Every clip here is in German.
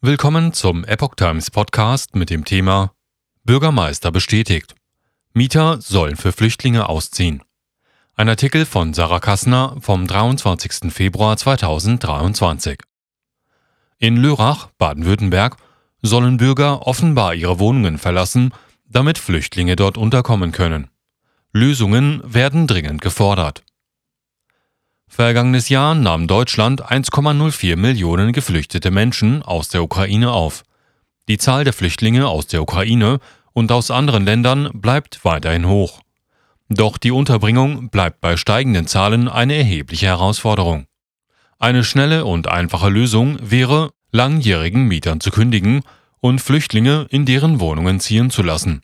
Willkommen zum Epoch Times Podcast mit dem Thema Bürgermeister bestätigt. Mieter sollen für Flüchtlinge ausziehen. Ein Artikel von Sarah Kassner vom 23. Februar 2023. In Lörrach, Baden-Württemberg, sollen Bürger offenbar ihre Wohnungen verlassen, damit Flüchtlinge dort unterkommen können. Lösungen werden dringend gefordert. Vergangenes Jahr nahm Deutschland 1,04 Millionen geflüchtete Menschen aus der Ukraine auf. Die Zahl der Flüchtlinge aus der Ukraine und aus anderen Ländern bleibt weiterhin hoch. Doch die Unterbringung bleibt bei steigenden Zahlen eine erhebliche Herausforderung. Eine schnelle und einfache Lösung wäre, langjährigen Mietern zu kündigen und Flüchtlinge in deren Wohnungen ziehen zu lassen.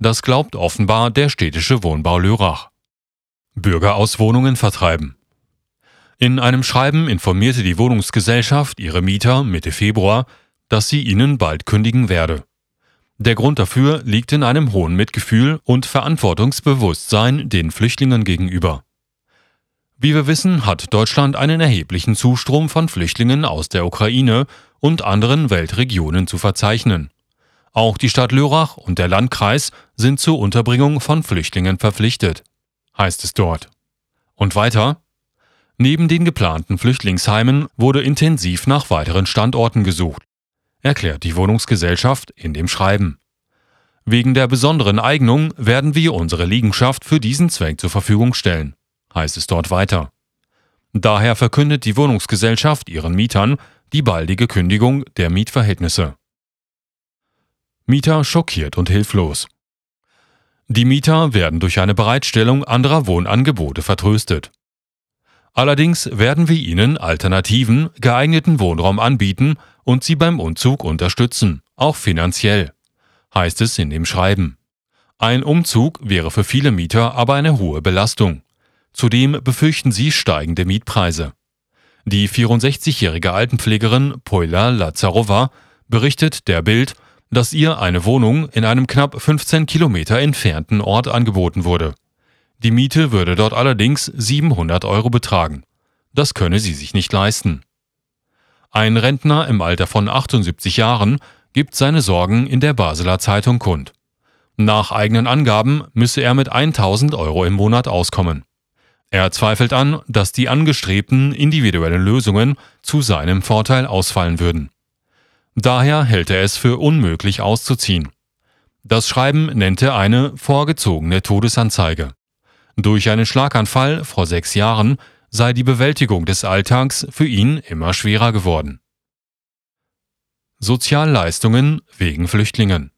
Das glaubt offenbar der städtische Wohnbau Lörrach. Bürger aus Wohnungen vertreiben. In einem Schreiben informierte die Wohnungsgesellschaft ihre Mieter Mitte Februar, dass sie ihnen bald kündigen werde. Der Grund dafür liegt in einem hohen Mitgefühl und Verantwortungsbewusstsein den Flüchtlingen gegenüber. Wie wir wissen, hat Deutschland einen erheblichen Zustrom von Flüchtlingen aus der Ukraine und anderen Weltregionen zu verzeichnen. Auch die Stadt Lörrach und der Landkreis sind zur Unterbringung von Flüchtlingen verpflichtet, heißt es dort. Und weiter, Neben den geplanten Flüchtlingsheimen wurde intensiv nach weiteren Standorten gesucht, erklärt die Wohnungsgesellschaft in dem Schreiben. Wegen der besonderen Eignung werden wir unsere Liegenschaft für diesen Zweck zur Verfügung stellen, heißt es dort weiter. Daher verkündet die Wohnungsgesellschaft ihren Mietern die baldige Kündigung der Mietverhältnisse. Mieter schockiert und hilflos. Die Mieter werden durch eine Bereitstellung anderer Wohnangebote vertröstet. Allerdings werden wir ihnen alternativen, geeigneten Wohnraum anbieten und sie beim Umzug unterstützen, auch finanziell, heißt es in dem Schreiben. Ein Umzug wäre für viele Mieter aber eine hohe Belastung. Zudem befürchten sie steigende Mietpreise. Die 64-jährige Altenpflegerin Poila Lazarova berichtet der Bild, dass ihr eine Wohnung in einem knapp 15 Kilometer entfernten Ort angeboten wurde. Die Miete würde dort allerdings 700 Euro betragen. Das könne sie sich nicht leisten. Ein Rentner im Alter von 78 Jahren gibt seine Sorgen in der Basler Zeitung kund. Nach eigenen Angaben müsse er mit 1000 Euro im Monat auskommen. Er zweifelt an, dass die angestrebten individuellen Lösungen zu seinem Vorteil ausfallen würden. Daher hält er es für unmöglich auszuziehen. Das Schreiben nennt er eine vorgezogene Todesanzeige. Durch einen Schlaganfall vor sechs Jahren sei die Bewältigung des Alltags für ihn immer schwerer geworden. Sozialleistungen wegen Flüchtlingen.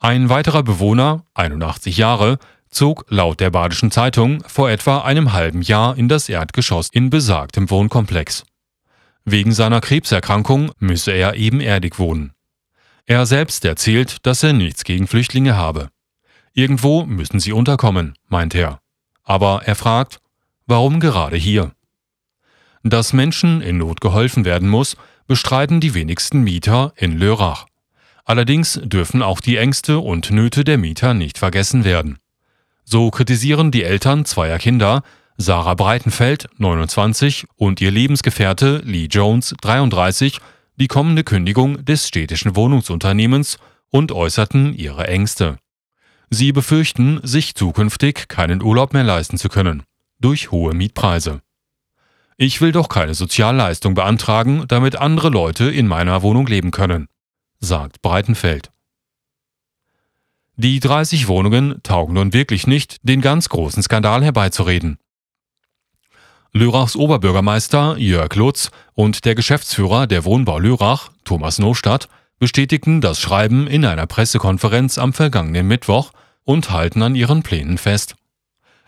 Ein weiterer Bewohner, 81 Jahre, zog laut der Badischen Zeitung vor etwa einem halben Jahr in das Erdgeschoss in besagtem Wohnkomplex. Wegen seiner Krebserkrankung müsse er ebenerdig wohnen. Er selbst erzählt, dass er nichts gegen Flüchtlinge habe. Irgendwo müssen sie unterkommen, meint er. Aber er fragt, warum gerade hier? Dass Menschen in Not geholfen werden muss, bestreiten die wenigsten Mieter in Lörrach. Allerdings dürfen auch die Ängste und Nöte der Mieter nicht vergessen werden. So kritisieren die Eltern zweier Kinder, Sarah Breitenfeld, 29, und ihr Lebensgefährte Lee Jones, 33, die kommende Kündigung des städtischen Wohnungsunternehmens und äußerten ihre Ängste. Sie befürchten, sich zukünftig keinen Urlaub mehr leisten zu können, durch hohe Mietpreise. Ich will doch keine Sozialleistung beantragen, damit andere Leute in meiner Wohnung leben können, sagt Breitenfeld. Die 30 Wohnungen taugen nun wirklich nicht, den ganz großen Skandal herbeizureden. Lörrachs Oberbürgermeister Jörg Lutz und der Geschäftsführer der Wohnbau Lörrach, Thomas Nostadt, bestätigten das Schreiben in einer Pressekonferenz am vergangenen Mittwoch und halten an ihren Plänen fest.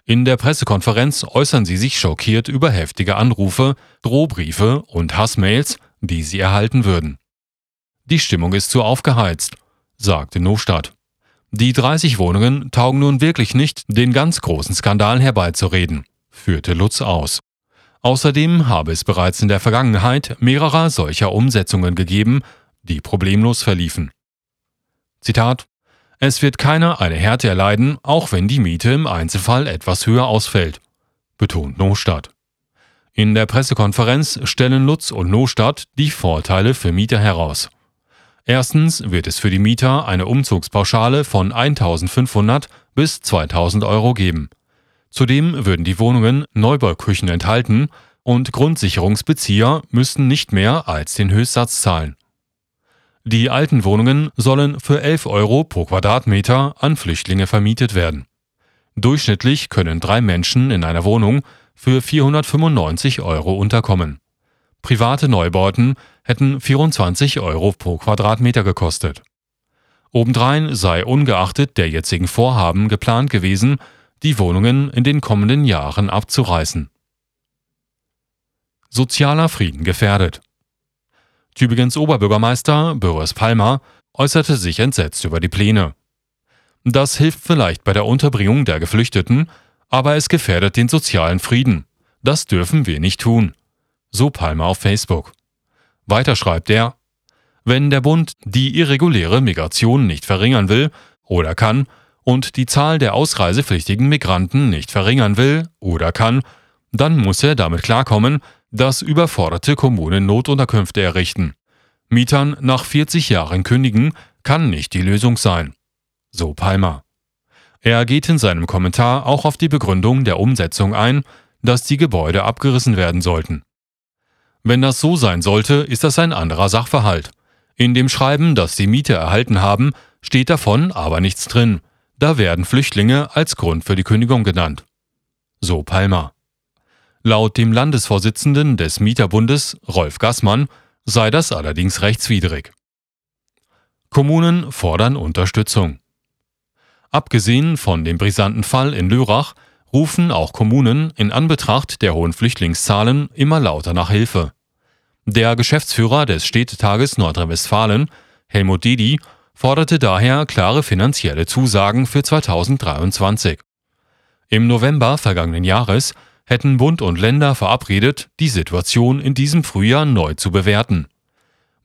In der Pressekonferenz äußern sie sich schockiert über heftige Anrufe, Drohbriefe und Hassmails, die sie erhalten würden. Die Stimmung ist zu aufgeheizt, sagte Nostadt. Die 30 Wohnungen taugen nun wirklich nicht, den ganz großen Skandal herbeizureden, führte Lutz aus. Außerdem habe es bereits in der Vergangenheit mehrerer solcher Umsetzungen gegeben, die problemlos verliefen. Zitat Es wird keiner eine Härte erleiden, auch wenn die Miete im Einzelfall etwas höher ausfällt, betont Nostadt. In der Pressekonferenz stellen Lutz und Nostadt die Vorteile für Mieter heraus. Erstens wird es für die Mieter eine Umzugspauschale von 1500 bis 2000 Euro geben. Zudem würden die Wohnungen Neubauküchen enthalten und Grundsicherungsbezieher müssten nicht mehr als den Höchstsatz zahlen. Die alten Wohnungen sollen für 11 Euro pro Quadratmeter an Flüchtlinge vermietet werden. Durchschnittlich können drei Menschen in einer Wohnung für 495 Euro unterkommen. Private Neubauten hätten 24 Euro pro Quadratmeter gekostet. Obendrein sei ungeachtet der jetzigen Vorhaben geplant gewesen, die Wohnungen in den kommenden Jahren abzureißen. Sozialer Frieden gefährdet. Tübingens Oberbürgermeister Boris Palmer äußerte sich entsetzt über die Pläne. Das hilft vielleicht bei der Unterbringung der Geflüchteten, aber es gefährdet den sozialen Frieden. Das dürfen wir nicht tun. So Palmer auf Facebook. Weiter schreibt er, wenn der Bund die irreguläre Migration nicht verringern will oder kann und die Zahl der ausreisepflichtigen Migranten nicht verringern will oder kann, dann muss er damit klarkommen, dass überforderte Kommunen Notunterkünfte errichten. Mietern nach 40 Jahren kündigen kann nicht die Lösung sein. So Palmer. Er geht in seinem Kommentar auch auf die Begründung der Umsetzung ein, dass die Gebäude abgerissen werden sollten. Wenn das so sein sollte, ist das ein anderer Sachverhalt. In dem Schreiben, das die Miete erhalten haben, steht davon aber nichts drin. Da werden Flüchtlinge als Grund für die Kündigung genannt. So Palmer. Laut dem Landesvorsitzenden des Mieterbundes, Rolf Gassmann, sei das allerdings rechtswidrig. Kommunen fordern Unterstützung. Abgesehen von dem brisanten Fall in Lörrach rufen auch Kommunen in Anbetracht der hohen Flüchtlingszahlen immer lauter nach Hilfe. Der Geschäftsführer des Städtetages Nordrhein-Westfalen, Helmut Didi, forderte daher klare finanzielle Zusagen für 2023. Im November vergangenen Jahres hätten Bund und Länder verabredet, die Situation in diesem Frühjahr neu zu bewerten.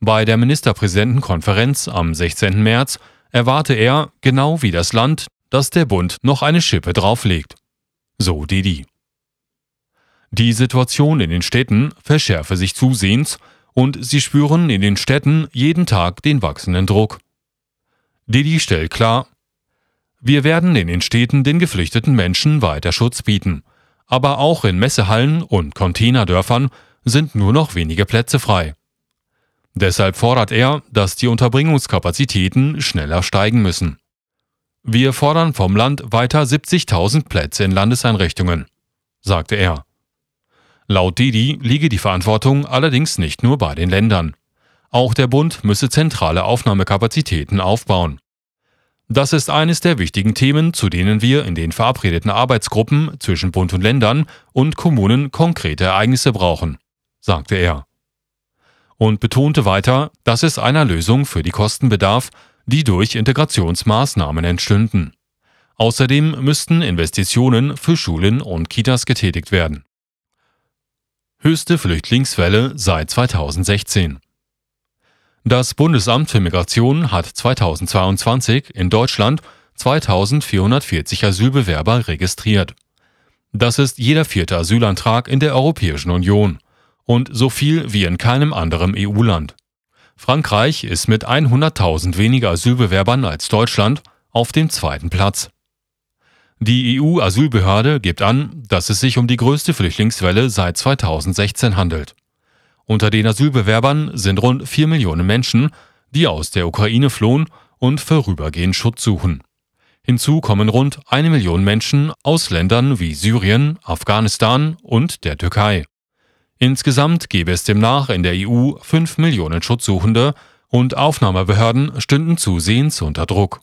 Bei der Ministerpräsidentenkonferenz am 16. März erwarte er, genau wie das Land, dass der Bund noch eine Schippe drauflegt. So Didi. Die Situation in den Städten verschärfe sich zusehends und sie spüren in den Städten jeden Tag den wachsenden Druck. Didi stellt klar, wir werden in den Städten den geflüchteten Menschen weiter Schutz bieten, aber auch in Messehallen und Containerdörfern sind nur noch wenige Plätze frei. Deshalb fordert er, dass die Unterbringungskapazitäten schneller steigen müssen. Wir fordern vom Land weiter 70.000 Plätze in Landeseinrichtungen, sagte er. Laut Didi liege die Verantwortung allerdings nicht nur bei den Ländern. Auch der Bund müsse zentrale Aufnahmekapazitäten aufbauen. Das ist eines der wichtigen Themen, zu denen wir in den verabredeten Arbeitsgruppen zwischen Bund und Ländern und Kommunen konkrete Ereignisse brauchen, sagte er und betonte weiter, dass es einer Lösung für die Kosten bedarf, die durch Integrationsmaßnahmen entstünden. Außerdem müssten Investitionen für Schulen und Kitas getätigt werden. Höchste Flüchtlingswelle seit 2016. Das Bundesamt für Migration hat 2022 in Deutschland 2440 Asylbewerber registriert. Das ist jeder vierte Asylantrag in der Europäischen Union und so viel wie in keinem anderen EU-Land. Frankreich ist mit 100.000 weniger Asylbewerbern als Deutschland auf dem zweiten Platz. Die EU-Asylbehörde gibt an, dass es sich um die größte Flüchtlingswelle seit 2016 handelt. Unter den Asylbewerbern sind rund 4 Millionen Menschen, die aus der Ukraine flohen und vorübergehend Schutz suchen. Hinzu kommen rund eine Million Menschen aus Ländern wie Syrien, Afghanistan und der Türkei. Insgesamt gäbe es demnach in der EU 5 Millionen Schutzsuchende und Aufnahmebehörden stünden zusehends unter Druck.